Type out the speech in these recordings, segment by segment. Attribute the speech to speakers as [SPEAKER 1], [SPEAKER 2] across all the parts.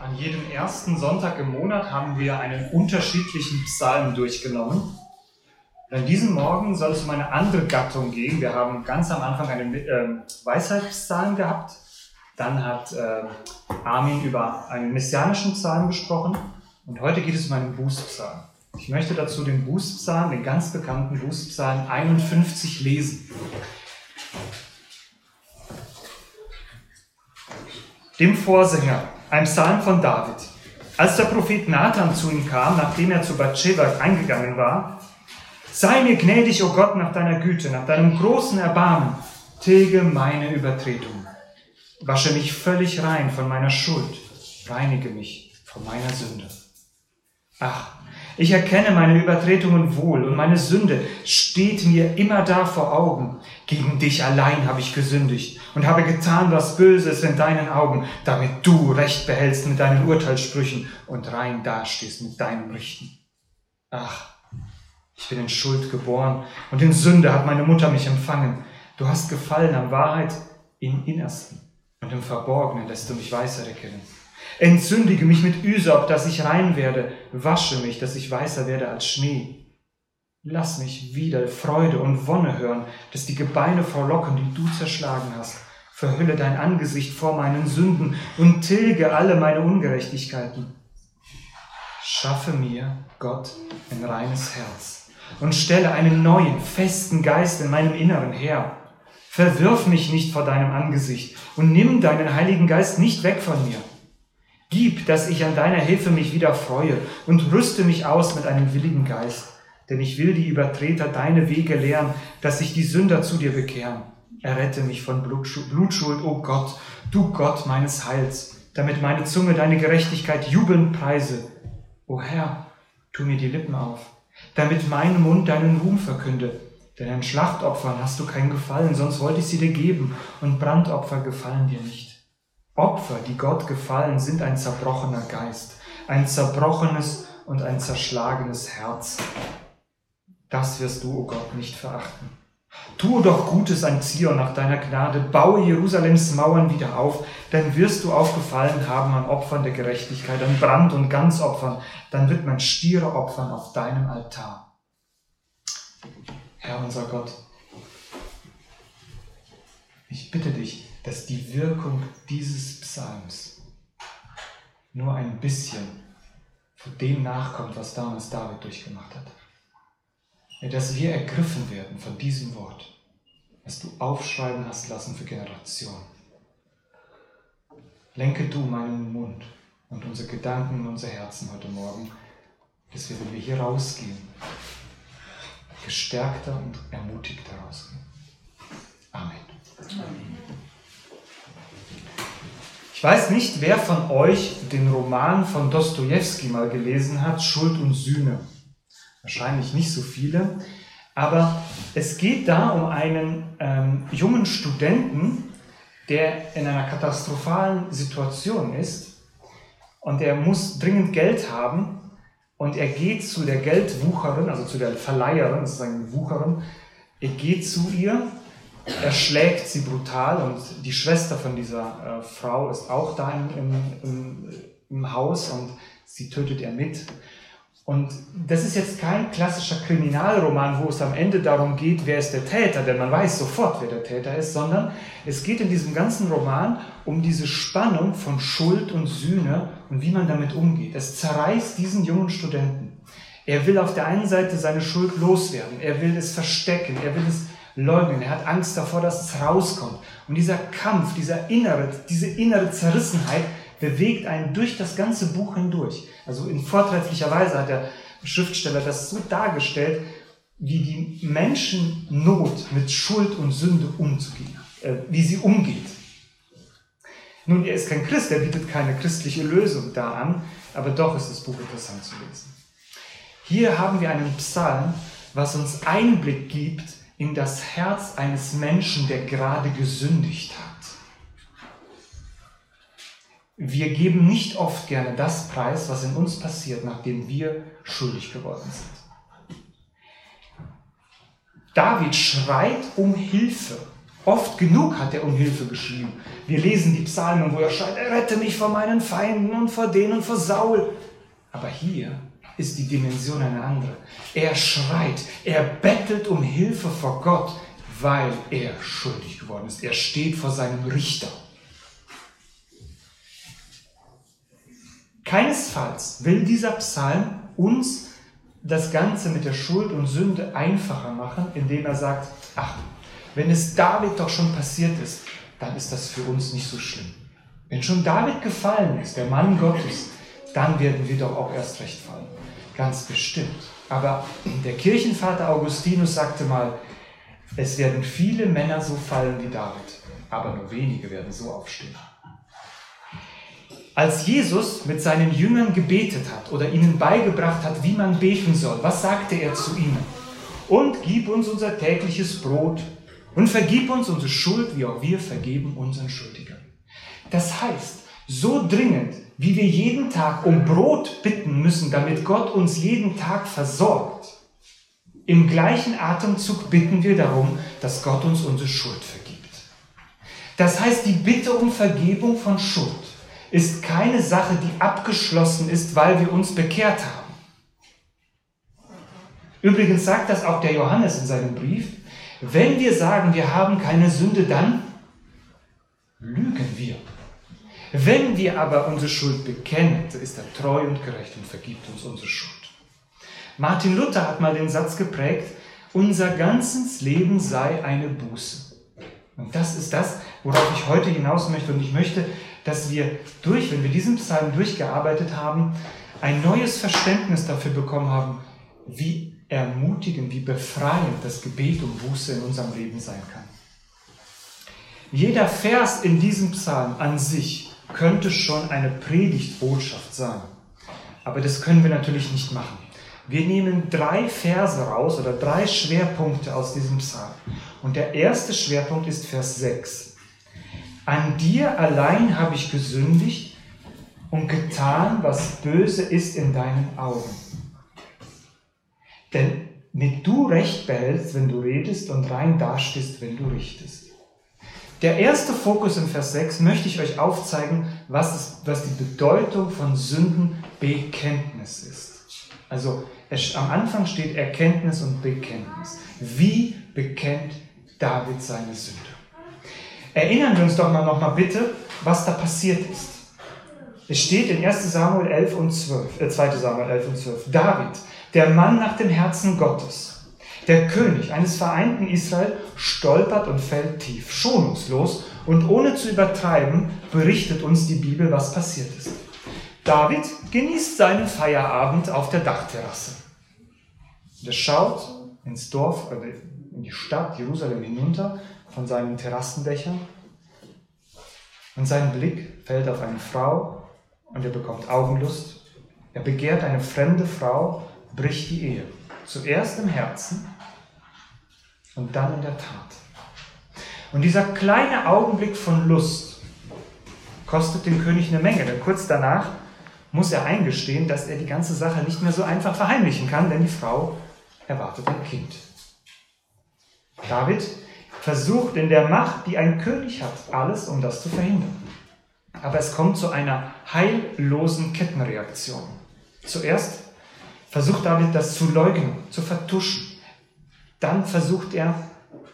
[SPEAKER 1] An jedem ersten Sonntag im Monat haben wir einen unterschiedlichen Psalm durchgenommen. An diesem Morgen soll es um eine andere Gattung gehen. Wir haben ganz am Anfang einen äh, Weisheitspsalm gehabt. Dann hat äh, Armin über einen messianischen Psalm gesprochen. Und heute geht es um einen Bußpsalm. Ich möchte dazu den Bußpsalm, den ganz bekannten Bußpsalm 51 lesen. Dem Vorsänger, ein Psalm von David. Als der Prophet Nathan zu ihm kam, nachdem er zu Bathsheba eingegangen war, sei mir gnädig, o oh Gott, nach deiner Güte, nach deinem großen Erbarmen, tilge meine Übertretung. Wasche mich völlig rein von meiner Schuld, reinige mich von meiner Sünde. Ach, ich erkenne meine Übertretungen wohl und meine Sünde steht mir immer da vor Augen. Gegen dich allein habe ich gesündigt und habe getan, was Böses in deinen Augen, damit du Recht behältst mit deinen Urteilssprüchen und rein dastehst mit deinem Richten. Ach, ich bin in Schuld geboren und in Sünde hat meine Mutter mich empfangen. Du hast gefallen an Wahrheit im Innersten und im Verborgenen lässt du mich weisser erkennen. Entzündige mich mit Üsop, dass ich rein werde. Wasche mich, dass ich weißer werde als Schnee. Lass mich wieder Freude und Wonne hören, dass die Gebeine verlocken, die du zerschlagen hast. Verhülle dein Angesicht vor meinen Sünden und tilge alle meine Ungerechtigkeiten. Schaffe mir, Gott, ein reines Herz und stelle einen neuen, festen Geist in meinem Inneren her. Verwirf mich nicht vor deinem Angesicht und nimm deinen Heiligen Geist nicht weg von mir. Gib, dass ich an deiner Hilfe mich wieder freue und rüste mich aus mit einem willigen Geist. Denn ich will die Übertreter deine Wege lehren, dass sich die Sünder zu dir bekehren. Errette mich von Blutschuld, o oh Gott, du Gott meines Heils, damit meine Zunge deine Gerechtigkeit jubelnd preise. O Herr, tu mir die Lippen auf, damit mein Mund deinen Ruhm verkünde. Denn an Schlachtopfern hast du kein Gefallen, sonst wollte ich sie dir geben, und Brandopfer gefallen dir nicht. Opfer, die Gott gefallen, sind ein zerbrochener Geist, ein zerbrochenes und ein zerschlagenes Herz. Das wirst du, o oh Gott, nicht verachten. Tue doch Gutes an Zion nach deiner Gnade, baue Jerusalems Mauern wieder auf, dann wirst du auch gefallen haben an Opfern der Gerechtigkeit, an Brand- und Ganzopfern, dann wird man Stiere opfern auf deinem Altar. Herr unser Gott, ich bitte dich, dass die Wirkung dieses Psalms nur ein bisschen von dem nachkommt, was damals David durchgemacht hat. Ja, dass wir ergriffen werden von diesem Wort, was du aufschreiben hast lassen für Generationen. Lenke du meinen Mund und unsere Gedanken und unser Herzen heute Morgen, dass wir, wenn wir hier rausgehen, gestärkter und ermutigter rausgehen. Amen. Amen. Ich weiß nicht, wer von euch den Roman von Dostoevsky mal gelesen hat, Schuld und Sühne. Wahrscheinlich nicht so viele. Aber es geht da um einen ähm, jungen Studenten, der in einer katastrophalen Situation ist und er muss dringend Geld haben und er geht zu der Geldwucherin, also zu der Verleiherin, sozusagen Wucherin, er geht zu ihr er schlägt sie brutal und die Schwester von dieser äh, Frau ist auch da im, im, im Haus und sie tötet er mit. Und das ist jetzt kein klassischer Kriminalroman, wo es am Ende darum geht, wer ist der Täter, denn man weiß sofort, wer der Täter ist, sondern es geht in diesem ganzen Roman um diese Spannung von Schuld und Sühne und wie man damit umgeht. Es zerreißt diesen jungen Studenten. Er will auf der einen Seite seine Schuld loswerden, er will es verstecken, er will es leugnen. Er hat Angst davor, dass es rauskommt. Und dieser Kampf, dieser innere, diese innere Zerrissenheit bewegt einen durch das ganze Buch hindurch. Also in vortrefflicher Weise hat der Schriftsteller das so dargestellt, wie die Menschen Not mit Schuld und Sünde umzugehen, äh, wie sie umgeht. Nun, er ist kein Christ, er bietet keine christliche Lösung da an, aber doch ist das Buch interessant zu lesen. Hier haben wir einen Psalm, was uns Einblick gibt in das Herz eines Menschen, der gerade gesündigt hat. Wir geben nicht oft gerne das Preis, was in uns passiert, nachdem wir schuldig geworden sind. David schreit um Hilfe Oft genug hat er um Hilfe geschrien. Wir lesen die Psalmen, wo er schreit, rette mich vor meinen Feinden und vor denen und vor Saul. Aber hier ist die Dimension eine andere. Er schreit, er bettelt um Hilfe vor Gott, weil er schuldig geworden ist. Er steht vor seinem Richter. Keinesfalls will dieser Psalm uns das Ganze mit der Schuld und Sünde einfacher machen, indem er sagt, ach, wenn es David doch schon passiert ist, dann ist das für uns nicht so schlimm. Wenn schon David gefallen ist, der Mann Gottes, dann werden wir doch auch erst recht fallen. Ganz bestimmt. Aber der Kirchenvater Augustinus sagte mal, es werden viele Männer so fallen wie David, aber nur wenige werden so aufstehen. Als Jesus mit seinen Jüngern gebetet hat oder ihnen beigebracht hat, wie man beten soll, was sagte er zu ihnen? Und gib uns unser tägliches Brot und vergib uns unsere Schuld, wie auch wir vergeben unseren Schuldigern. Das heißt, so dringend, wie wir jeden Tag um Brot bitten müssen, damit Gott uns jeden Tag versorgt, im gleichen Atemzug bitten wir darum, dass Gott uns unsere Schuld vergibt. Das heißt, die Bitte um Vergebung von Schuld ist keine Sache, die abgeschlossen ist, weil wir uns bekehrt haben. Übrigens sagt das auch der Johannes in seinem Brief, wenn wir sagen, wir haben keine Sünde, dann lügen wir. Wenn wir aber unsere Schuld bekennen, so ist er treu und gerecht und vergibt uns unsere Schuld. Martin Luther hat mal den Satz geprägt, unser ganzes Leben sei eine Buße. Und das ist das, worauf ich heute hinaus möchte. Und ich möchte, dass wir durch, wenn wir diesen Psalm durchgearbeitet haben, ein neues Verständnis dafür bekommen haben, wie ermutigend, wie befreiend das Gebet um Buße in unserem Leben sein kann. Jeder Vers in diesem Psalm an sich könnte schon eine Predigtbotschaft sein. Aber das können wir natürlich nicht machen. Wir nehmen drei Verse raus oder drei Schwerpunkte aus diesem Psalm. Und der erste Schwerpunkt ist Vers 6. An dir allein habe ich gesündigt und getan, was böse ist in deinen Augen. Denn mit du Recht behältst, wenn du redest und rein dastehst, wenn du richtest. Der erste Fokus in Vers 6 möchte ich euch aufzeigen, was, ist, was die Bedeutung von Sündenbekenntnis ist. Also es, am Anfang steht Erkenntnis und Bekenntnis. Wie bekennt David seine Sünde? Erinnern wir uns doch mal noch mal bitte, was da passiert ist. Es steht in 1 Samuel 11 und 12, äh 2 Samuel 11 und 12. David, der Mann nach dem Herzen Gottes, der König eines vereinten Israel, stolpert und fällt tief, schonungslos und ohne zu übertreiben, berichtet uns die Bibel, was passiert ist. David genießt seinen Feierabend auf der Dachterrasse. Er schaut ins Dorf, in die Stadt Jerusalem hinunter von seinen Terrassendächern und sein Blick fällt auf eine Frau und er bekommt Augenlust. Er begehrt eine fremde Frau, bricht die Ehe. Zuerst im Herzen und dann in der Tat. Und dieser kleine Augenblick von Lust kostet dem König eine Menge, denn kurz danach muss er eingestehen, dass er die ganze Sache nicht mehr so einfach verheimlichen kann, denn die Frau erwartet ein Kind. David versucht in der Macht, die ein König hat, alles, um das zu verhindern. Aber es kommt zu einer heillosen Kettenreaktion. Zuerst versucht David das zu leugnen, zu vertuschen. Dann versucht er,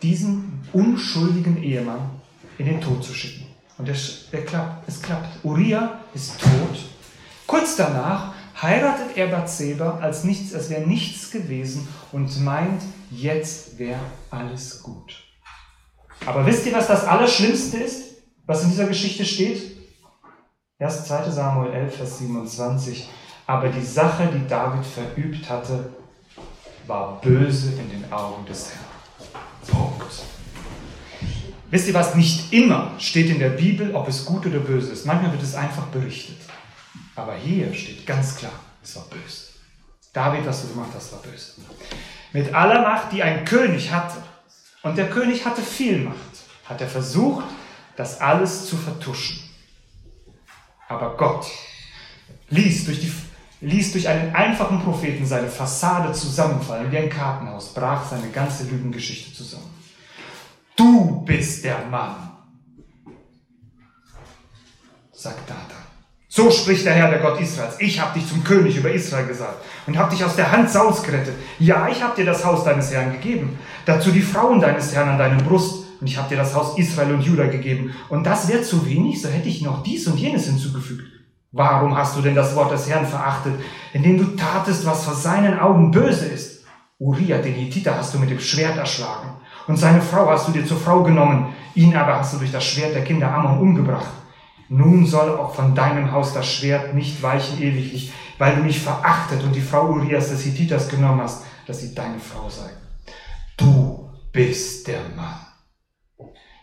[SPEAKER 1] diesen unschuldigen Ehemann in den Tod zu schicken. Und es, klappt, es klappt. Uriah ist tot. Kurz danach heiratet er Bathseba, als, nichts, als wäre nichts gewesen und meint, jetzt wäre alles gut. Aber wisst ihr, was das Allerschlimmste ist, was in dieser Geschichte steht? Erst 2 Samuel 11, Vers 27. Aber die Sache, die David verübt hatte, war böse in den Augen des Herrn. Punkt. Wisst ihr was? Nicht immer steht in der Bibel, ob es gut oder böse ist. Manchmal wird es einfach berichtet. Aber hier steht ganz klar, es war böse. David, was du gemacht hast, war böse. Mit aller Macht, die ein König hatte, und der König hatte viel Macht, hat er versucht, das alles zu vertuschen. Aber Gott ließ durch, die, ließ durch einen einfachen Propheten seine Fassade zusammenfallen wie ein Kartenhaus, brach seine ganze Lügengeschichte zusammen. Du bist der Mann, sagt Nathan. So spricht der Herr, der Gott Israels. Ich habe dich zum König über Israel gesagt und habe dich aus der Hand Sauls gerettet. Ja, ich habe dir das Haus deines Herrn gegeben. Dazu die Frauen deines Herrn an deinem Brust. Und ich habe dir das Haus Israel und Juda gegeben. Und das wäre zu wenig, so hätte ich noch dies und jenes hinzugefügt. Warum hast du denn das Wort des Herrn verachtet, indem du tatest, was vor seinen Augen böse ist? Uriah, den Hittiter, hast du mit dem Schwert erschlagen. Und seine Frau hast du dir zur Frau genommen. Ihn aber hast du durch das Schwert der Kinder Ammon umgebracht. Nun soll auch von deinem Haus das Schwert nicht weichen ewiglich, weil du mich verachtet und die Frau Urias des Hittiters genommen hast, dass sie deine Frau sei. Du bist der Mann.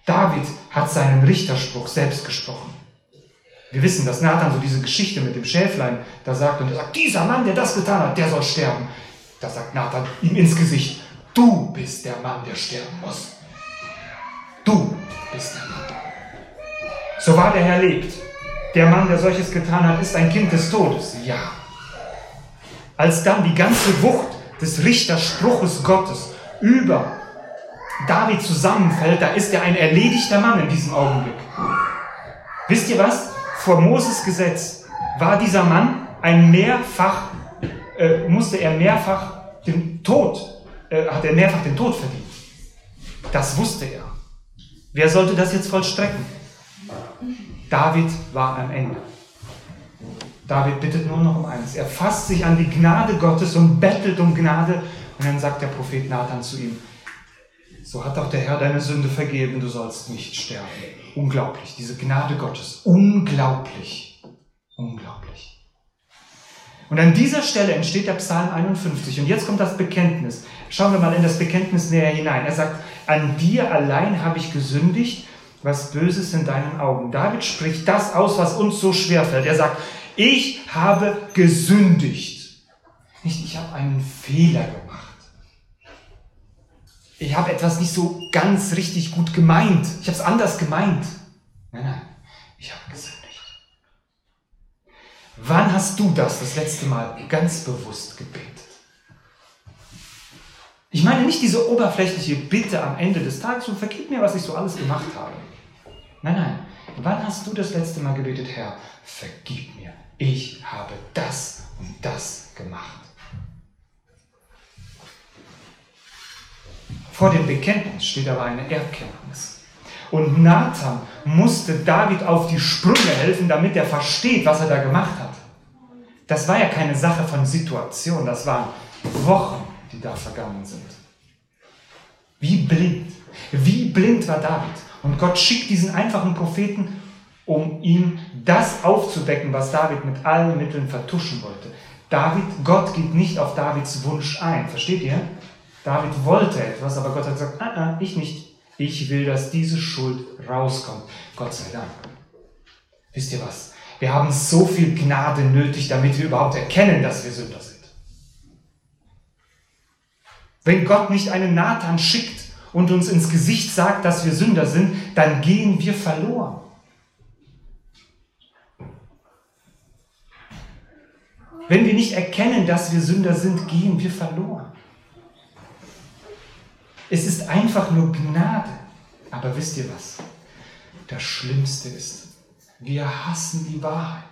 [SPEAKER 1] David hat seinen Richterspruch selbst gesprochen. Wir wissen, dass Nathan so diese Geschichte mit dem Schäflein da sagt und er sagt, dieser Mann, der das getan hat, der soll sterben. Da sagt Nathan ihm ins Gesicht, du bist der Mann, der sterben muss. Du bist der Mann. So wahr der Herr lebt. Der Mann, der solches getan hat, ist ein Kind des Todes. Ja. Als dann die ganze Wucht des Richterspruches Gottes über David zusammenfällt, da ist er ein erledigter Mann in diesem Augenblick. Wisst ihr was? Vor Moses Gesetz war dieser Mann ein mehrfach, äh, musste er mehrfach den Tod, äh, hat er mehrfach den Tod verdient. Das wusste er. Wer sollte das jetzt vollstrecken? David war am Ende. David bittet nur noch um eines. Er fasst sich an die Gnade Gottes und bettelt um Gnade. Und dann sagt der Prophet Nathan zu ihm, so hat auch der Herr deine Sünde vergeben, du sollst nicht sterben. Unglaublich, diese Gnade Gottes. Unglaublich. Unglaublich. Und an dieser Stelle entsteht der Psalm 51. Und jetzt kommt das Bekenntnis. Schauen wir mal in das Bekenntnis näher hinein. Er sagt, an dir allein habe ich gesündigt was Böses in deinen Augen. David spricht das aus, was uns so schwer fällt. Er sagt, ich habe gesündigt. Nicht, ich habe einen Fehler gemacht. Ich habe etwas nicht so ganz richtig gut gemeint. Ich habe es anders gemeint. Nein, nein, ich habe gesündigt. Wann hast du das das letzte Mal ganz bewusst gebetet? Ich meine nicht diese oberflächliche Bitte am Ende des Tages und vergib mir, was ich so alles gemacht habe. Nein, nein. Wann hast du das letzte Mal gebetet, Herr, vergib mir, ich habe das und das gemacht? Vor dem Bekenntnis steht aber eine Erkenntnis. Und Nathan musste David auf die Sprünge helfen, damit er versteht, was er da gemacht hat. Das war ja keine Sache von Situation, das waren Wochen, die da vergangen sind. Wie blind, wie blind war David? Und Gott schickt diesen einfachen Propheten, um ihm das aufzudecken, was David mit allen Mitteln vertuschen wollte. David, Gott geht nicht auf Davids Wunsch ein. Versteht ihr? David wollte etwas, aber Gott hat gesagt, ah, ah, ich nicht. Ich will, dass diese Schuld rauskommt. Gott sei Dank. Wisst ihr was? Wir haben so viel Gnade nötig, damit wir überhaupt erkennen, dass wir Sünder sind. Wenn Gott nicht einen Nathan schickt, und uns ins Gesicht sagt, dass wir Sünder sind, dann gehen wir verloren. Wenn wir nicht erkennen, dass wir Sünder sind, gehen wir verloren. Es ist einfach nur Gnade. Aber wisst ihr was? Das Schlimmste ist, wir hassen die Wahrheit.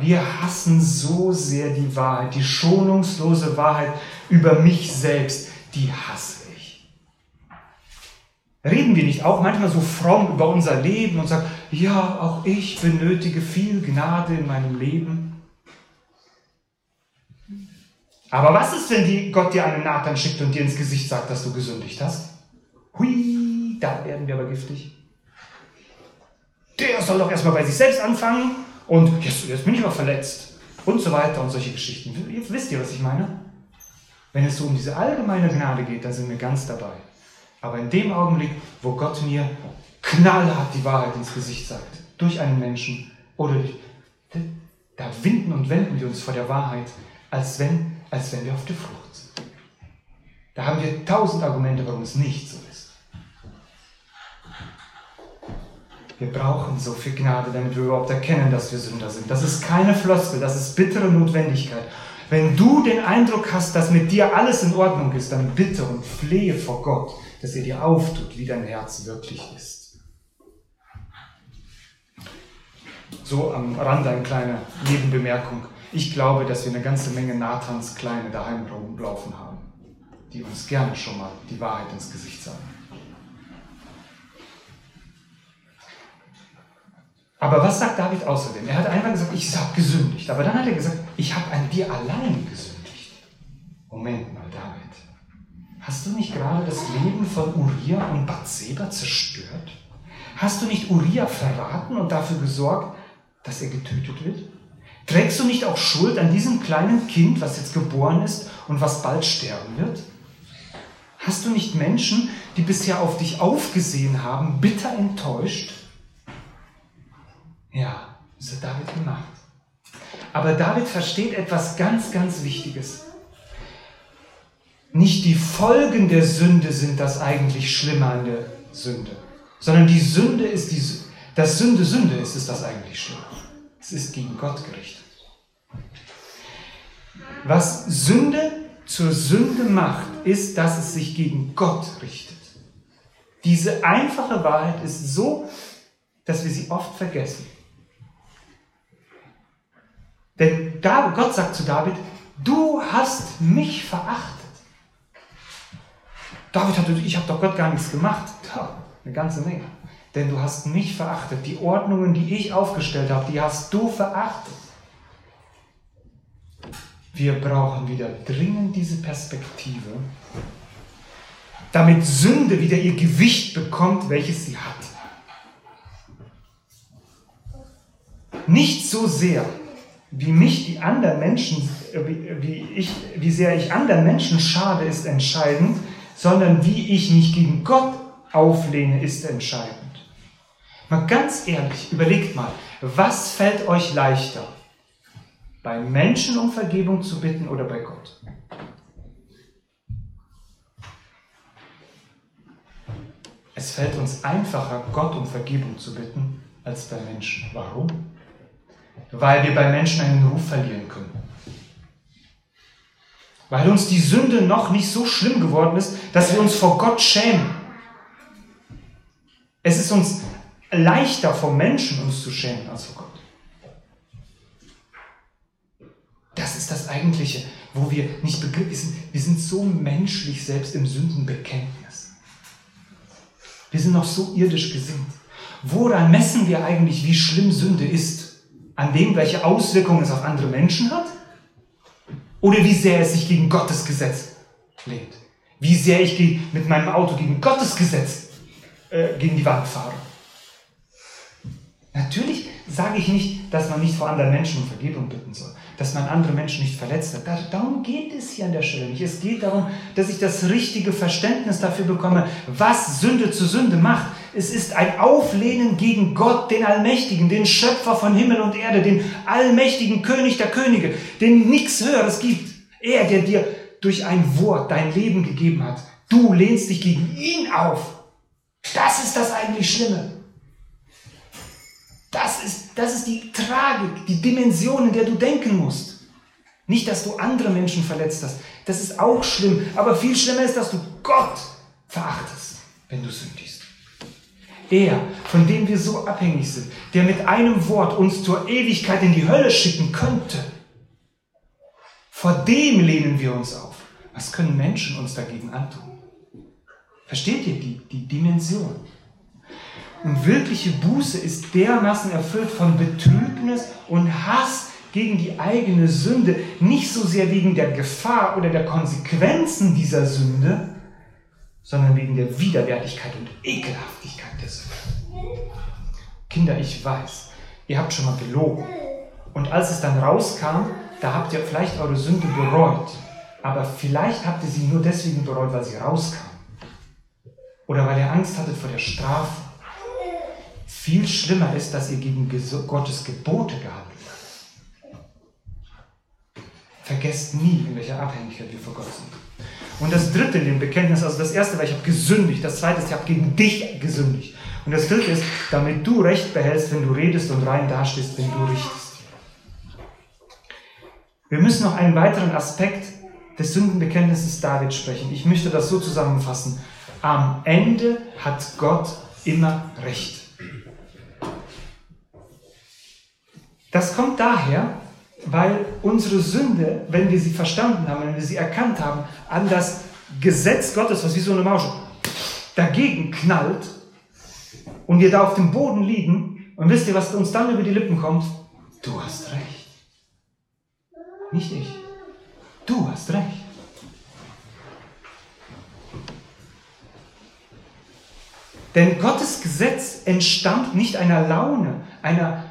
[SPEAKER 1] Wir hassen so sehr die Wahrheit, die schonungslose Wahrheit über mich selbst, die hasse Reden wir nicht auch manchmal so fromm über unser Leben und sagen, ja, auch ich benötige viel Gnade in meinem Leben? Aber was ist, wenn die, Gott dir einen Nathan schickt und dir ins Gesicht sagt, dass du gesündigt hast? Hui, da werden wir aber giftig. Der soll doch erstmal bei sich selbst anfangen und jetzt, jetzt bin ich aber verletzt und so weiter und solche Geschichten. Wisst ihr, was ich meine? Wenn es so um diese allgemeine Gnade geht, dann sind wir ganz dabei. Aber in dem Augenblick, wo Gott mir knallhart die Wahrheit ins Gesicht sagt, durch einen Menschen oder durch, da winden und wenden wir uns vor der Wahrheit, als wenn, als wenn wir auf der Flucht sind. Da haben wir tausend Argumente, warum es nicht so ist. Wir brauchen so viel Gnade, damit wir überhaupt erkennen, dass wir Sünder sind. Das ist keine Floskel, das ist bittere Notwendigkeit. Wenn du den Eindruck hast, dass mit dir alles in Ordnung ist, dann bitte und flehe vor Gott, dass er dir auftut, wie dein Herz wirklich ist. So am Rande eine kleine Nebenbemerkung. Ich glaube, dass wir eine ganze Menge Nathans Kleine daheim rumlaufen haben, die uns gerne schon mal die Wahrheit ins Gesicht sagen. Aber was sagt David außerdem? Er hat einmal gesagt, ich habe gesündigt. Aber dann hat er gesagt, ich habe an dir allein gesündigt. Moment mal, David. Hast du nicht gerade das Leben von Uriah und Bathseba zerstört? Hast du nicht Uriah verraten und dafür gesorgt, dass er getötet wird? Trägst du nicht auch Schuld an diesem kleinen Kind, was jetzt geboren ist und was bald sterben wird? Hast du nicht Menschen, die bisher auf dich aufgesehen haben, bitter enttäuscht? Ja, das hat David gemacht. Aber David versteht etwas ganz, ganz Wichtiges. Nicht die Folgen der Sünde sind das eigentlich Schlimme an der Sünde, sondern die Sünde ist die, dass Sünde Sünde ist, ist das eigentlich Schlimme. Es ist gegen Gott gerichtet. Was Sünde zur Sünde macht, ist, dass es sich gegen Gott richtet. Diese einfache Wahrheit ist so, dass wir sie oft vergessen. Denn Gott sagt zu David, du hast mich verachtet. David hat, ich habe doch Gott gar nichts gemacht. Ja, eine ganze Menge. Denn du hast mich verachtet. Die Ordnungen, die ich aufgestellt habe, die hast du verachtet. Wir brauchen wieder dringend diese Perspektive, damit Sünde wieder ihr Gewicht bekommt, welches sie hat. Nicht so sehr, wie mich die anderen Menschen, wie, ich, wie sehr ich anderen Menschen schade, ist entscheidend, sondern wie ich mich gegen Gott auflehne, ist entscheidend. Mal ganz ehrlich, überlegt mal, was fällt euch leichter? Bei Menschen um Vergebung zu bitten oder bei Gott? Es fällt uns einfacher, Gott um Vergebung zu bitten, als bei Menschen. Warum? weil wir bei Menschen einen Ruf verlieren können. Weil uns die Sünde noch nicht so schlimm geworden ist, dass wir uns vor Gott schämen. Es ist uns leichter vor Menschen uns zu schämen als vor Gott. Das ist das Eigentliche, wo wir nicht begriffen sind. Wir sind so menschlich selbst im Sündenbekenntnis. Wir sind noch so irdisch gesinnt. Woran messen wir eigentlich, wie schlimm Sünde ist? an dem, welche Auswirkungen es auf andere Menschen hat? Oder wie sehr es sich gegen Gottes Gesetz lehnt? Wie sehr ich mit meinem Auto gegen Gottes Gesetz äh, gegen die Wand fahre? Natürlich sage ich nicht, dass man nicht vor anderen Menschen um Vergebung bitten soll, dass man andere Menschen nicht verletzt hat. Darum geht es hier an der Stelle nicht. Es geht darum, dass ich das richtige Verständnis dafür bekomme, was Sünde zu Sünde macht. Es ist ein Auflehnen gegen Gott, den Allmächtigen, den Schöpfer von Himmel und Erde, den allmächtigen König der Könige, den nichts Höheres gibt. Er, der dir durch ein Wort dein Leben gegeben hat. Du lehnst dich gegen ihn auf. Das ist das eigentlich Schlimme. Das ist, das ist die Tragik, die Dimension, in der du denken musst. Nicht, dass du andere Menschen verletzt hast. Das ist auch schlimm. Aber viel schlimmer ist, dass du Gott verachtest, wenn du sündigst. Er, von dem wir so abhängig sind, der mit einem Wort uns zur Ewigkeit in die Hölle schicken könnte, vor dem lehnen wir uns auf. Was können Menschen uns dagegen antun? Versteht ihr die, die Dimension? Und wirkliche Buße ist dermaßen erfüllt von Betrübnis und Hass gegen die eigene Sünde, nicht so sehr wegen der Gefahr oder der Konsequenzen dieser Sünde, sondern wegen der Widerwärtigkeit und Ekelhaftigkeit der Sünde. Kinder, ich weiß, ihr habt schon mal gelogen. Und als es dann rauskam, da habt ihr vielleicht eure Sünde bereut. Aber vielleicht habt ihr sie nur deswegen bereut, weil sie rauskam. Oder weil ihr Angst hattet vor der Strafe viel schlimmer ist, dass ihr gegen Gottes Gebote gehandelt habt. Vergesst nie, in welcher Abhängigkeit wir vor Gott sind. Und das dritte in dem Bekenntnis, also das erste war, ich habe gesündigt. Das zweite ist, ich habe gegen dich gesündigt. Und das dritte ist, damit du Recht behältst, wenn du redest und rein dastehst, wenn du richtest. Wir müssen noch einen weiteren Aspekt des Sündenbekenntnisses David sprechen. Ich möchte das so zusammenfassen. am Ende hat Gott immer recht. Das kommt daher, weil unsere Sünde, wenn wir sie verstanden haben, wenn wir sie erkannt haben, an das Gesetz Gottes, was wie so eine Maus dagegen knallt und wir da auf dem Boden liegen und wisst ihr, was uns dann über die Lippen kommt? Du hast recht. Nicht ich. Du hast recht. Denn Gottes Gesetz entstammt nicht einer Laune, einer,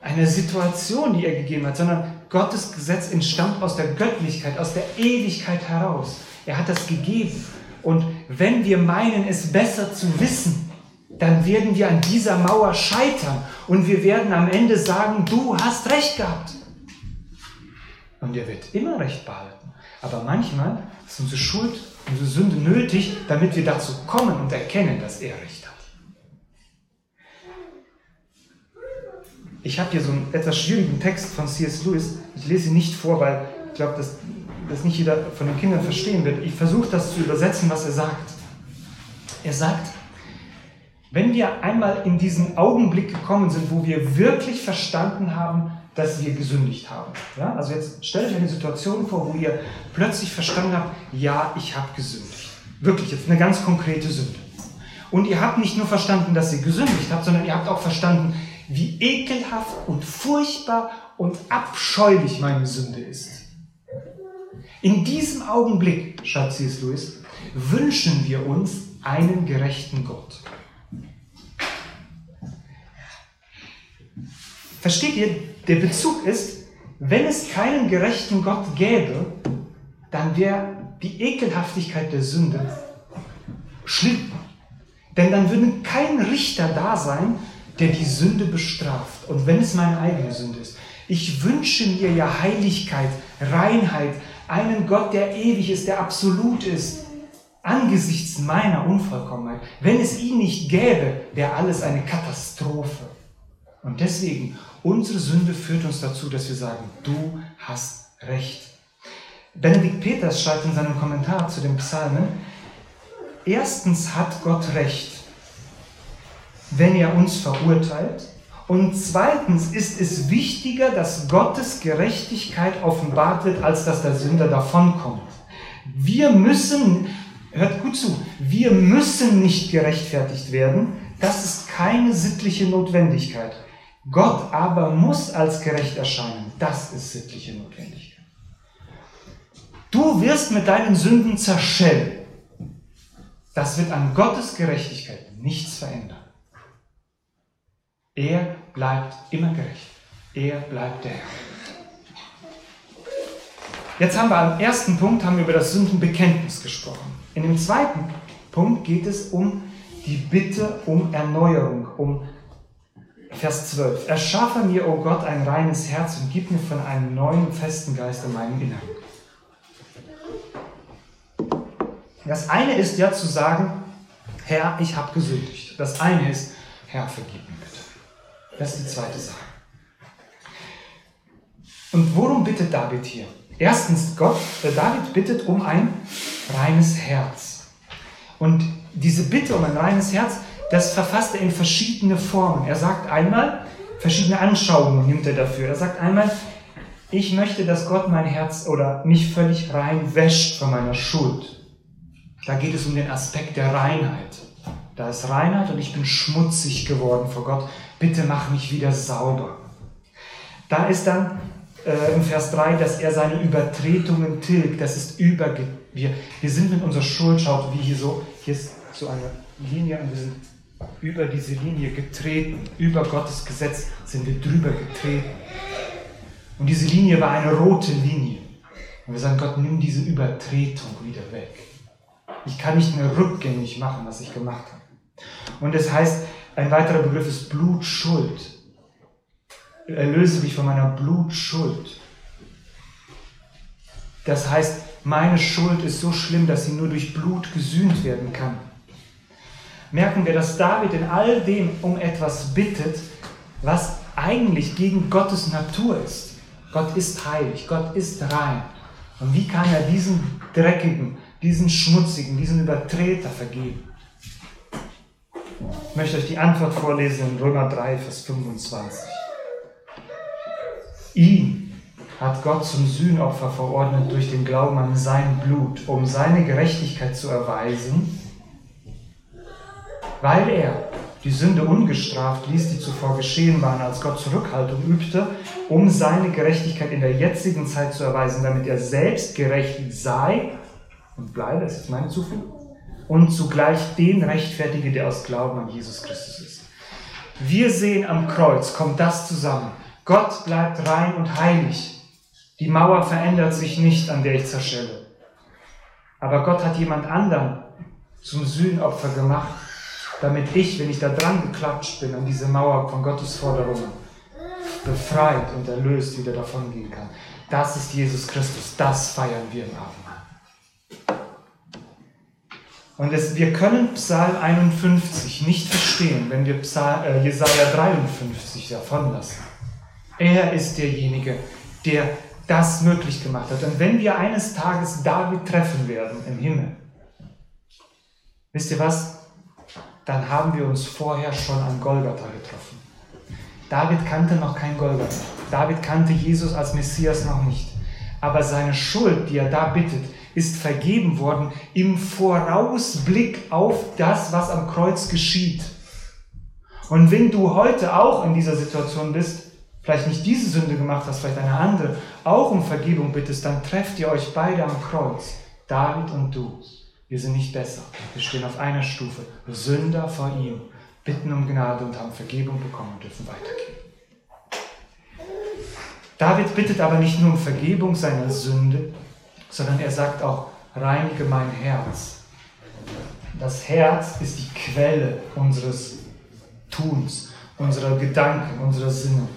[SPEAKER 1] einer Situation, die er gegeben hat, sondern Gottes Gesetz entstammt aus der Göttlichkeit, aus der Ewigkeit heraus. Er hat das gegeben. Und wenn wir meinen, es besser zu wissen, dann werden wir an dieser Mauer scheitern und wir werden am Ende sagen, du hast recht gehabt. Und er wird immer recht behalten. Aber manchmal ist unsere Schuld, unsere Sünde nötig, damit wir dazu kommen und erkennen, dass er recht hat. Ich habe hier so einen etwas schwierigen Text von C.S. Lewis. Ich lese ihn nicht vor, weil ich glaube, dass das nicht jeder von den Kindern verstehen wird. Ich versuche das zu übersetzen, was er sagt. Er sagt, wenn wir einmal in diesen Augenblick gekommen sind, wo wir wirklich verstanden haben, dass wir gesündigt haben. Ja? Also jetzt stellt euch eine Situation vor, wo ihr plötzlich verstanden habt, ja, ich habe gesündigt. Wirklich, jetzt eine ganz konkrete Sünde. Und ihr habt nicht nur verstanden, dass ihr gesündigt habt, sondern ihr habt auch verstanden, wie ekelhaft und furchtbar und abscheulich meine Sünde ist. In diesem Augenblick, schreibt C.S. Lewis, wünschen wir uns einen gerechten Gott. Versteht ihr, der Bezug ist, wenn es keinen gerechten Gott gäbe, dann wäre die Ekelhaftigkeit der Sünde schlimm. Denn dann würde kein Richter da sein, der die Sünde bestraft. Und wenn es meine eigene Sünde ist. Ich wünsche mir ja Heiligkeit, Reinheit, einen Gott, der ewig ist, der absolut ist, angesichts meiner Unvollkommenheit. Wenn es ihn nicht gäbe, wäre alles eine Katastrophe. Und deswegen Unsere Sünde führt uns dazu, dass wir sagen, du hast recht. Benedikt Peters schreibt in seinem Kommentar zu den Psalmen, erstens hat Gott recht, wenn er uns verurteilt. Und zweitens ist es wichtiger, dass Gottes Gerechtigkeit offenbart wird, als dass der Sünder davonkommt. Wir müssen, hört gut zu, wir müssen nicht gerechtfertigt werden. Das ist keine sittliche Notwendigkeit. Gott aber muss als gerecht erscheinen. Das ist sittliche Notwendigkeit. Du wirst mit deinen Sünden zerschellen. Das wird an Gottes Gerechtigkeit nichts verändern. Er bleibt immer gerecht. Er bleibt der Herr. Jetzt haben wir am ersten Punkt haben wir über das Sündenbekenntnis gesprochen. In dem zweiten Punkt geht es um die Bitte um Erneuerung, um Vers 12. Erschaffe mir, o oh Gott, ein reines Herz und gib mir von einem neuen, festen Geist in meinem Inneren. Das eine ist ja zu sagen, Herr, ich habe gesündigt. Das eine ist, Herr, vergib mir. Das ist die zweite Sache. Und worum bittet David hier? Erstens, Gott, äh, David bittet um ein reines Herz. Und diese Bitte um ein reines Herz das verfasst er in verschiedene Formen. Er sagt einmal, verschiedene Anschauungen nimmt er dafür. Er sagt einmal, ich möchte, dass Gott mein Herz oder mich völlig rein wäscht von meiner Schuld. Da geht es um den Aspekt der Reinheit. Da ist Reinheit und ich bin schmutzig geworden vor Gott. Bitte mach mich wieder sauber. Da ist dann äh, im Vers 3, dass er seine Übertretungen tilgt. Das ist über. Wir, wir sind mit unserer Schuld, schaut, wie hier so, hier ist so eine Linie und wir sind über diese Linie getreten, über Gottes Gesetz sind wir drüber getreten. Und diese Linie war eine rote Linie. Und wir sagen, Gott, nimm diese Übertretung wieder weg. Ich kann nicht mehr rückgängig machen, was ich gemacht habe. Und das heißt, ein weiterer Begriff ist Blutschuld. Erlöse mich von meiner Blutschuld. Das heißt, meine Schuld ist so schlimm, dass sie nur durch Blut gesühnt werden kann merken wir, dass David in all dem um etwas bittet, was eigentlich gegen Gottes Natur ist. Gott ist heilig, Gott ist rein. Und wie kann er diesen dreckigen, diesen Schmutzigen, diesen Übertreter vergeben? Ich möchte euch die Antwort vorlesen in Römer 3, Vers 25. Ihn hat Gott zum Sühnopfer verordnet durch den Glauben an sein Blut, um seine Gerechtigkeit zu erweisen, weil er die Sünde ungestraft ließ, die zuvor geschehen waren, als Gott Zurückhaltung übte, um seine Gerechtigkeit in der jetzigen Zeit zu erweisen, damit er selbst gerecht sei und bleibe, das ist meine Zufügung, und zugleich den rechtfertige, der aus Glauben an Jesus Christus ist. Wir sehen am Kreuz, kommt das zusammen. Gott bleibt rein und heilig. Die Mauer verändert sich nicht, an der ich zerschelle. Aber Gott hat jemand anderen zum Sühnopfer gemacht, damit ich, wenn ich da dran geklatscht bin an diese Mauer von Gottes Forderungen, befreit und erlöst wieder davon gehen kann. Das ist Jesus Christus, das feiern wir im Abendmahl. Und es, wir können Psalm 51 nicht verstehen, wenn wir Psalm, äh, Jesaja 53 davon lassen. Er ist derjenige, der das möglich gemacht hat. Und wenn wir eines Tages David treffen werden im Himmel, wisst ihr was? Dann haben wir uns vorher schon an Golgatha getroffen. David kannte noch kein Golgatha. David kannte Jesus als Messias noch nicht. Aber seine Schuld, die er da bittet, ist vergeben worden im Vorausblick auf das, was am Kreuz geschieht. Und wenn du heute auch in dieser Situation bist, vielleicht nicht diese Sünde gemacht hast, vielleicht eine andere, auch um Vergebung bittest, dann trefft ihr euch beide am Kreuz, David und du. Wir sind nicht besser. Wir stehen auf einer Stufe. Sünder vor ihm, bitten um Gnade und haben Vergebung bekommen und dürfen weitergehen. David bittet aber nicht nur um Vergebung seiner Sünde, sondern er sagt auch, reinige mein Herz. Das Herz ist die Quelle unseres Tuns, unserer Gedanken, unserer Sinne.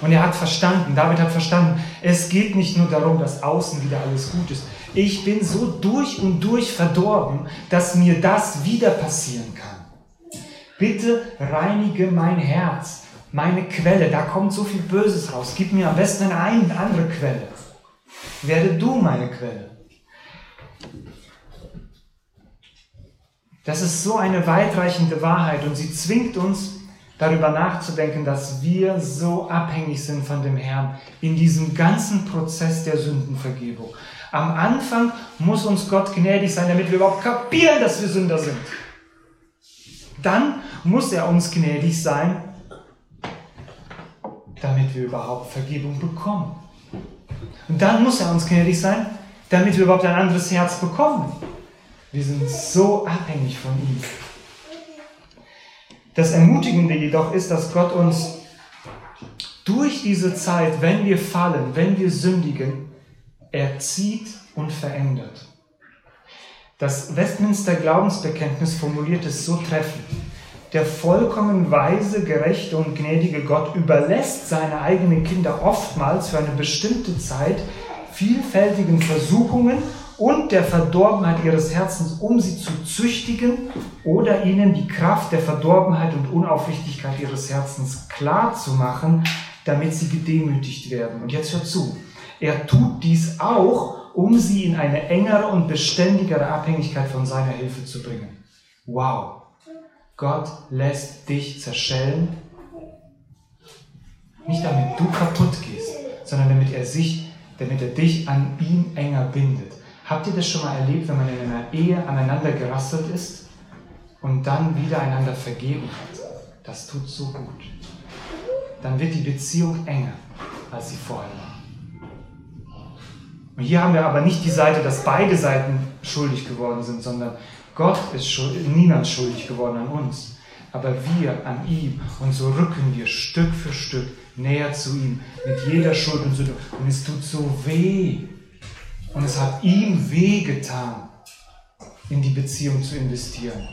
[SPEAKER 1] Und er hat verstanden, David hat verstanden, es geht nicht nur darum, dass außen wieder alles gut ist. Ich bin so durch und durch verdorben, dass mir das wieder passieren kann. Bitte reinige mein Herz, meine Quelle. Da kommt so viel Böses raus. Gib mir am besten eine andere Quelle. Werde du meine Quelle. Das ist so eine weitreichende Wahrheit und sie zwingt uns, darüber nachzudenken, dass wir so abhängig sind von dem Herrn in diesem ganzen Prozess der Sündenvergebung. Am Anfang muss uns Gott gnädig sein, damit wir überhaupt kapieren, dass wir Sünder sind. Dann muss er uns gnädig sein, damit wir überhaupt Vergebung bekommen. Und dann muss er uns gnädig sein, damit wir überhaupt ein anderes Herz bekommen. Wir sind so abhängig von ihm. Das Ermutigende jedoch ist, dass Gott uns durch diese Zeit, wenn wir fallen, wenn wir sündigen, erzieht und verändert. Das Westminster Glaubensbekenntnis formuliert es so treffend. Der vollkommen weise, gerechte und gnädige Gott überlässt seine eigenen Kinder oftmals für eine bestimmte Zeit vielfältigen Versuchungen und der Verdorbenheit ihres Herzens, um sie zu züchtigen oder ihnen die Kraft der Verdorbenheit und Unaufrichtigkeit ihres Herzens klar zu machen, damit sie gedemütigt werden. Und jetzt hört zu. Er tut dies auch, um sie in eine engere und beständigere Abhängigkeit von seiner Hilfe zu bringen. Wow. Gott lässt dich zerschellen, nicht damit du kaputt gehst, sondern damit er sich, damit er dich an ihm enger bindet. Habt ihr das schon mal erlebt, wenn man in einer Ehe aneinander gerasselt ist und dann wieder einander vergeben hat? Das tut so gut. Dann wird die Beziehung enger, als sie vorher war. Und hier haben wir aber nicht die Seite, dass beide Seiten schuldig geworden sind, sondern Gott ist niemand schuldig geworden an uns, aber wir an ihm. Und so rücken wir Stück für Stück näher zu ihm mit jeder Schuld und Sünde. Und es tut so weh, und es hat ihm wehgetan, in die Beziehung zu investieren,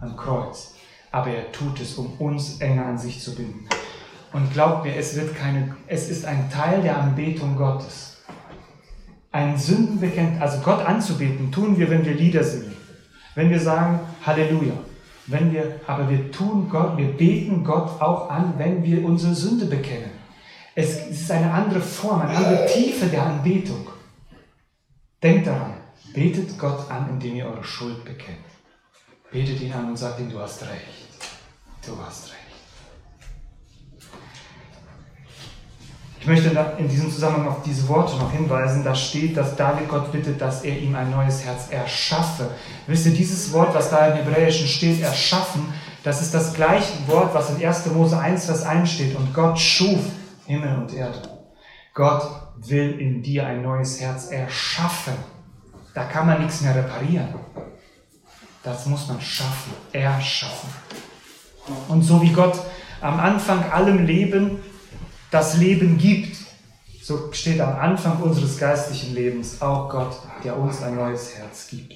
[SPEAKER 1] am Kreuz. Aber er tut es, um uns enger an sich zu binden. Und glaubt mir, es, wird keine, es ist ein Teil der Anbetung Gottes. Ein Sündenbekenntnis, also Gott anzubeten, tun wir, wenn wir Lieder singen. Wenn wir sagen Halleluja. Wenn wir, aber wir tun Gott, wir beten Gott auch an, wenn wir unsere Sünde bekennen. Es ist eine andere Form, eine andere Tiefe der Anbetung. Denkt daran, Betet Gott an, indem ihr eure Schuld bekennt. Betet ihn an und sagt ihm, du hast recht. Du hast recht. Ich möchte in diesem Zusammenhang auf diese Worte noch hinweisen. Da steht, dass David Gott bittet, dass er ihm ein neues Herz erschaffe. Wisst ihr, dieses Wort, was da im Hebräischen steht, erschaffen, das ist das gleiche Wort, was in 1. Mose 1, Vers 1 steht. Und Gott schuf Himmel und Erde. Gott will in dir ein neues Herz erschaffen. Da kann man nichts mehr reparieren. Das muss man schaffen, erschaffen. Und so wie Gott am Anfang allem Leben das Leben gibt, so steht am Anfang unseres geistlichen Lebens auch Gott, der uns ein neues Herz gibt.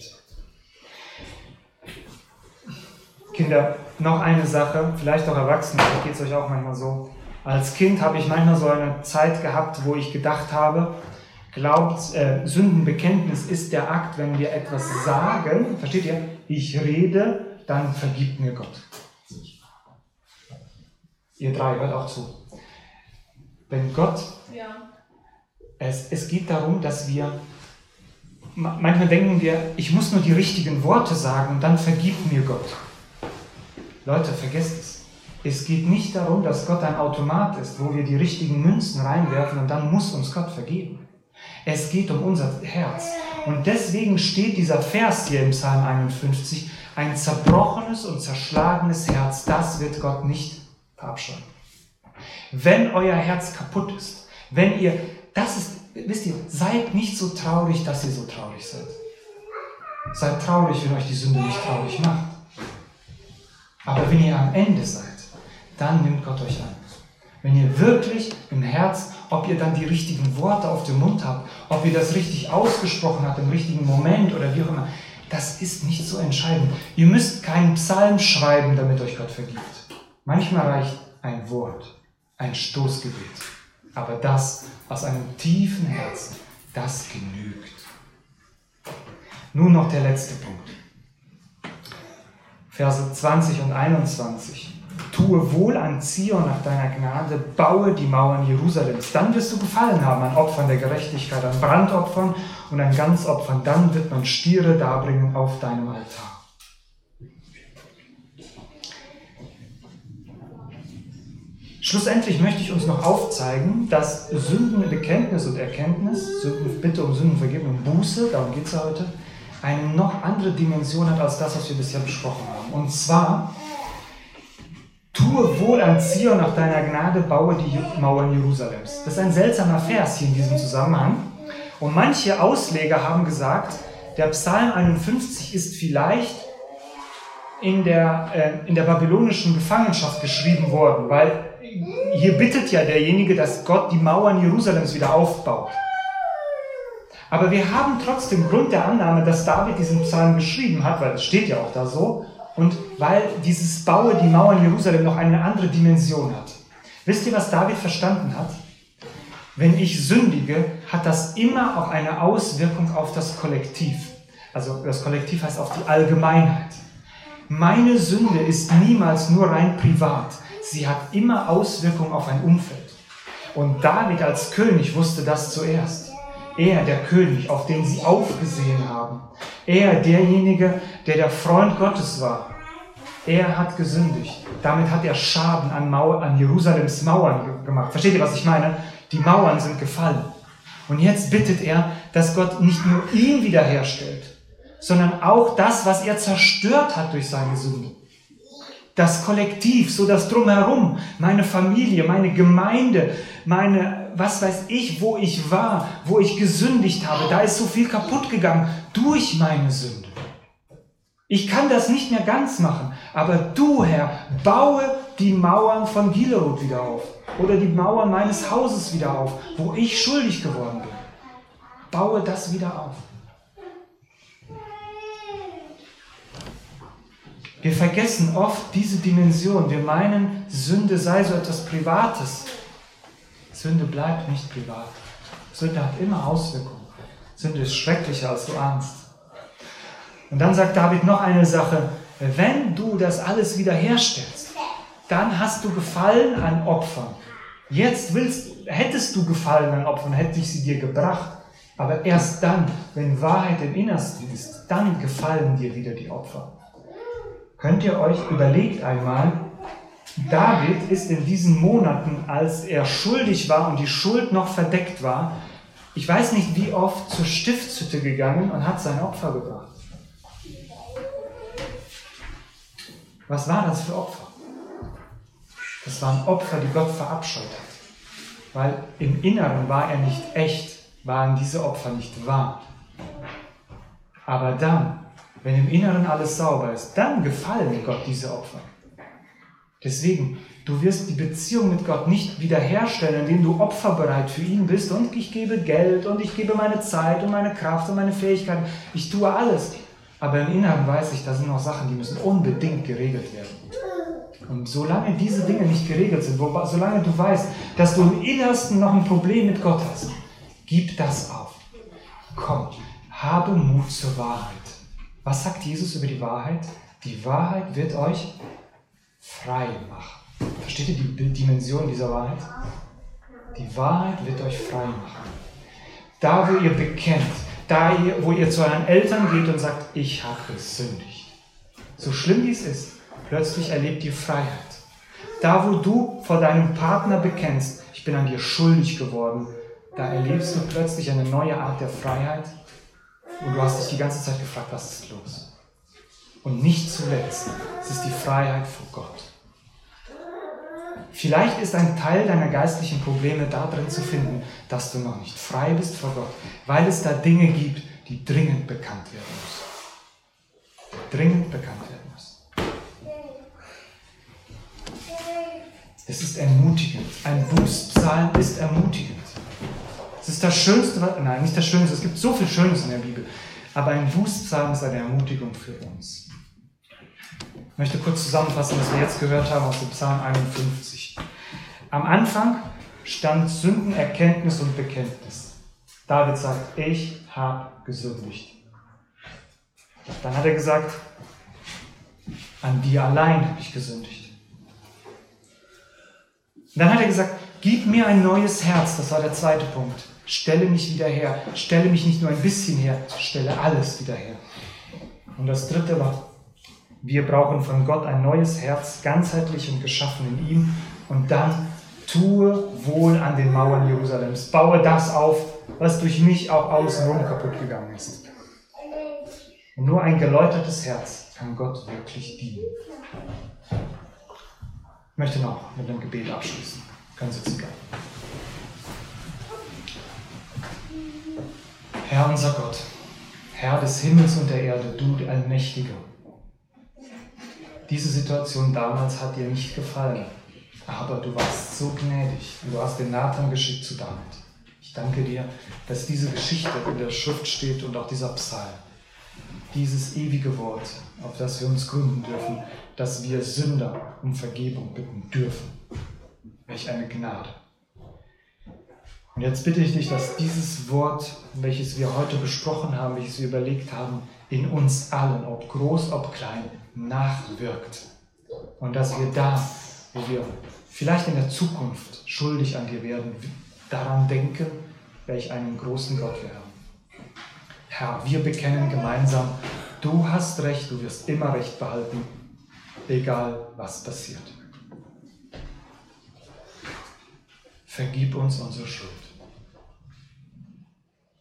[SPEAKER 1] Kinder, noch eine Sache, vielleicht auch Erwachsene, vielleicht geht es euch auch manchmal so. Als Kind habe ich manchmal so eine Zeit gehabt, wo ich gedacht habe, glaubt, äh, Sündenbekenntnis ist der Akt, wenn wir etwas sagen, versteht ihr? Ich rede, dann vergibt mir Gott. Ihr drei, hört auch zu. Wenn Gott, ja. es, es geht darum, dass wir, manchmal denken wir, ich muss nur die richtigen Worte sagen und dann vergibt mir Gott. Leute, vergesst es. Es geht nicht darum, dass Gott ein Automat ist, wo wir die richtigen Münzen reinwerfen und dann muss uns Gott vergeben. Es geht um unser Herz. Und deswegen steht dieser Vers hier im Psalm 51, ein zerbrochenes und zerschlagenes Herz, das wird Gott nicht verabscheuen. Wenn euer Herz kaputt ist, wenn ihr, das ist, wisst ihr, seid nicht so traurig, dass ihr so traurig seid. Seid traurig, wenn euch die Sünde nicht traurig macht. Aber wenn ihr am Ende seid, dann nimmt Gott euch an. Wenn ihr wirklich im Herz, ob ihr dann die richtigen Worte auf dem Mund habt, ob ihr das richtig ausgesprochen habt im richtigen Moment oder wie auch immer, das ist nicht so entscheidend. Ihr müsst keinen Psalm schreiben, damit euch Gott vergibt. Manchmal reicht ein Wort, ein Stoßgebet. Aber das aus einem tiefen Herzen, das genügt. Nun noch der letzte Punkt. Verse 20 und 21. Tue wohl an Zion nach deiner Gnade, baue die Mauern Jerusalems. Dann wirst du gefallen haben an Opfern der Gerechtigkeit, an Brandopfern und an Ganzopfern. Dann wird man Stiere darbringen auf deinem Altar. Schlussendlich möchte ich uns noch aufzeigen, dass Sündenbekenntnis und Erkenntnis, Bitte um Sündenvergebung und Buße, darum geht es ja heute, eine noch andere Dimension hat als das, was wir bisher besprochen haben. Und zwar, tue wohl an Zion nach deiner Gnade, baue die Mauern Jerusalems. Das ist ein seltsamer Vers hier in diesem Zusammenhang. Und manche Ausleger haben gesagt, der Psalm 51 ist vielleicht in der, äh, in der babylonischen Gefangenschaft geschrieben worden, weil hier bittet ja derjenige, dass Gott die Mauern Jerusalems wieder aufbaut. Aber wir haben trotzdem Grund der Annahme, dass David diesen Psalm geschrieben hat, weil es steht ja auch da so, und weil dieses Baue die Mauern Jerusalem noch eine andere Dimension hat. Wisst ihr, was David verstanden hat? Wenn ich sündige, hat das immer auch eine Auswirkung auf das Kollektiv. Also das Kollektiv heißt auf die Allgemeinheit. Meine Sünde ist niemals nur rein privat. Sie hat immer Auswirkungen auf ein Umfeld. Und David als König wusste das zuerst. Er, der König, auf den sie aufgesehen haben. Er, derjenige, der der Freund Gottes war. Er hat gesündigt. Damit hat er Schaden an, Mauer, an Jerusalems Mauern gemacht. Versteht ihr, was ich meine? Die Mauern sind gefallen. Und jetzt bittet er, dass Gott nicht nur ihn wiederherstellt, sondern auch das, was er zerstört hat durch seine Sünde. Das Kollektiv, so das Drumherum, meine Familie, meine Gemeinde, meine was weiß ich, wo ich war, wo ich gesündigt habe. Da ist so viel kaputt gegangen durch meine Sünde. Ich kann das nicht mehr ganz machen, aber du, Herr, baue die Mauern von Gilead wieder auf oder die Mauern meines Hauses wieder auf, wo ich schuldig geworden bin. Baue das wieder auf. Wir vergessen oft diese Dimension. Wir meinen, Sünde sei so etwas Privates. Sünde bleibt nicht privat. Sünde hat immer Auswirkungen. Sünde ist schrecklicher, als du ahnst. Und dann sagt David noch eine Sache. Wenn du das alles wiederherstellst, dann hast du Gefallen an Opfern. Jetzt willst, hättest du Gefallen an Opfern, hätte ich sie dir gebracht. Aber erst dann, wenn Wahrheit im Innersten ist, dann gefallen dir wieder die Opfer. Könnt ihr euch überlegt einmal, David ist in diesen Monaten, als er schuldig war und die Schuld noch verdeckt war, ich weiß nicht wie oft zur Stiftshütte gegangen und hat sein Opfer gebracht. Was war das für Opfer? Das waren Opfer, die Gott verabscheut hat. Weil im Inneren war er nicht echt, waren diese Opfer nicht wahr. Aber dann, wenn im Inneren alles sauber ist, dann gefallen Gott diese Opfer. Deswegen, du wirst die Beziehung mit Gott nicht wiederherstellen, indem du opferbereit für ihn bist und ich gebe Geld und ich gebe meine Zeit und meine Kraft und meine Fähigkeiten. Ich tue alles. Aber im Inneren weiß ich, da sind noch Sachen, die müssen unbedingt geregelt werden. Und solange diese Dinge nicht geregelt sind, solange du weißt, dass du im Innersten noch ein Problem mit Gott hast, gib das auf. Komm, habe Mut zur Wahrheit. Was sagt Jesus über die Wahrheit? Die Wahrheit wird euch frei machen. Versteht ihr die Dimension dieser Wahrheit? Die Wahrheit wird euch frei machen. Da, wo ihr bekennt, da, wo ihr zu euren Eltern geht und sagt, ich habe gesündigt. So schlimm wie es ist, plötzlich erlebt ihr Freiheit. Da, wo du vor deinem Partner bekennst, ich bin an dir schuldig geworden, da erlebst du plötzlich eine neue Art der Freiheit und du hast dich die ganze Zeit gefragt, was ist los? Und nicht zuletzt, es ist die Freiheit vor Gott. Vielleicht ist ein Teil deiner geistlichen Probleme darin zu finden, dass du noch nicht frei bist vor Gott, weil es da Dinge gibt, die dringend bekannt werden müssen. Dringend bekannt werden müssen. Es ist ermutigend. Ein Bußpsalm ist ermutigend. Es ist das Schönste, nein, nicht das Schönste, es gibt so viel Schönes in der Bibel, aber ein Bußpsalm ist eine Ermutigung für uns. Ich möchte kurz zusammenfassen, was wir jetzt gehört haben aus dem Psalm 51. Am Anfang stand Sündenerkenntnis und Bekenntnis. David sagt, ich habe gesündigt. Dann hat er gesagt, an dir allein habe ich gesündigt. dann hat er gesagt, gib mir ein neues Herz. Das war der zweite Punkt. Stelle mich wieder her. Stelle mich nicht nur ein bisschen her, stelle alles wieder her. Und das dritte war, wir brauchen von Gott ein neues Herz, ganzheitlich und geschaffen in ihm. Und dann tue wohl an den Mauern Jerusalems. Baue das auf, was durch mich auch außenrum kaputt gegangen ist. Und nur ein geläutertes Herz kann Gott wirklich dienen. Ich möchte noch mit einem Gebet abschließen. Sie sitzen bleiben. Herr unser Gott, Herr des Himmels und der Erde, du der Allmächtige. Diese Situation damals hat dir nicht gefallen, aber du warst so gnädig und du hast den Nathan geschickt zu David. Ich danke dir, dass diese Geschichte in der Schrift steht und auch dieser Psalm. Dieses ewige Wort, auf das wir uns gründen dürfen, dass wir Sünder um Vergebung bitten dürfen. Welch eine Gnade. Und jetzt bitte ich dich, dass dieses Wort, welches wir heute besprochen haben, welches wir überlegt haben, in uns allen, ob groß, ob klein, nachwirkt. Und dass wir da, wo wir vielleicht in der Zukunft schuldig an dir werden, daran denken, welch einen großen Gott wir haben. Herr, wir bekennen gemeinsam, du hast recht, du wirst immer recht behalten, egal was passiert. Vergib uns unsere Schuld.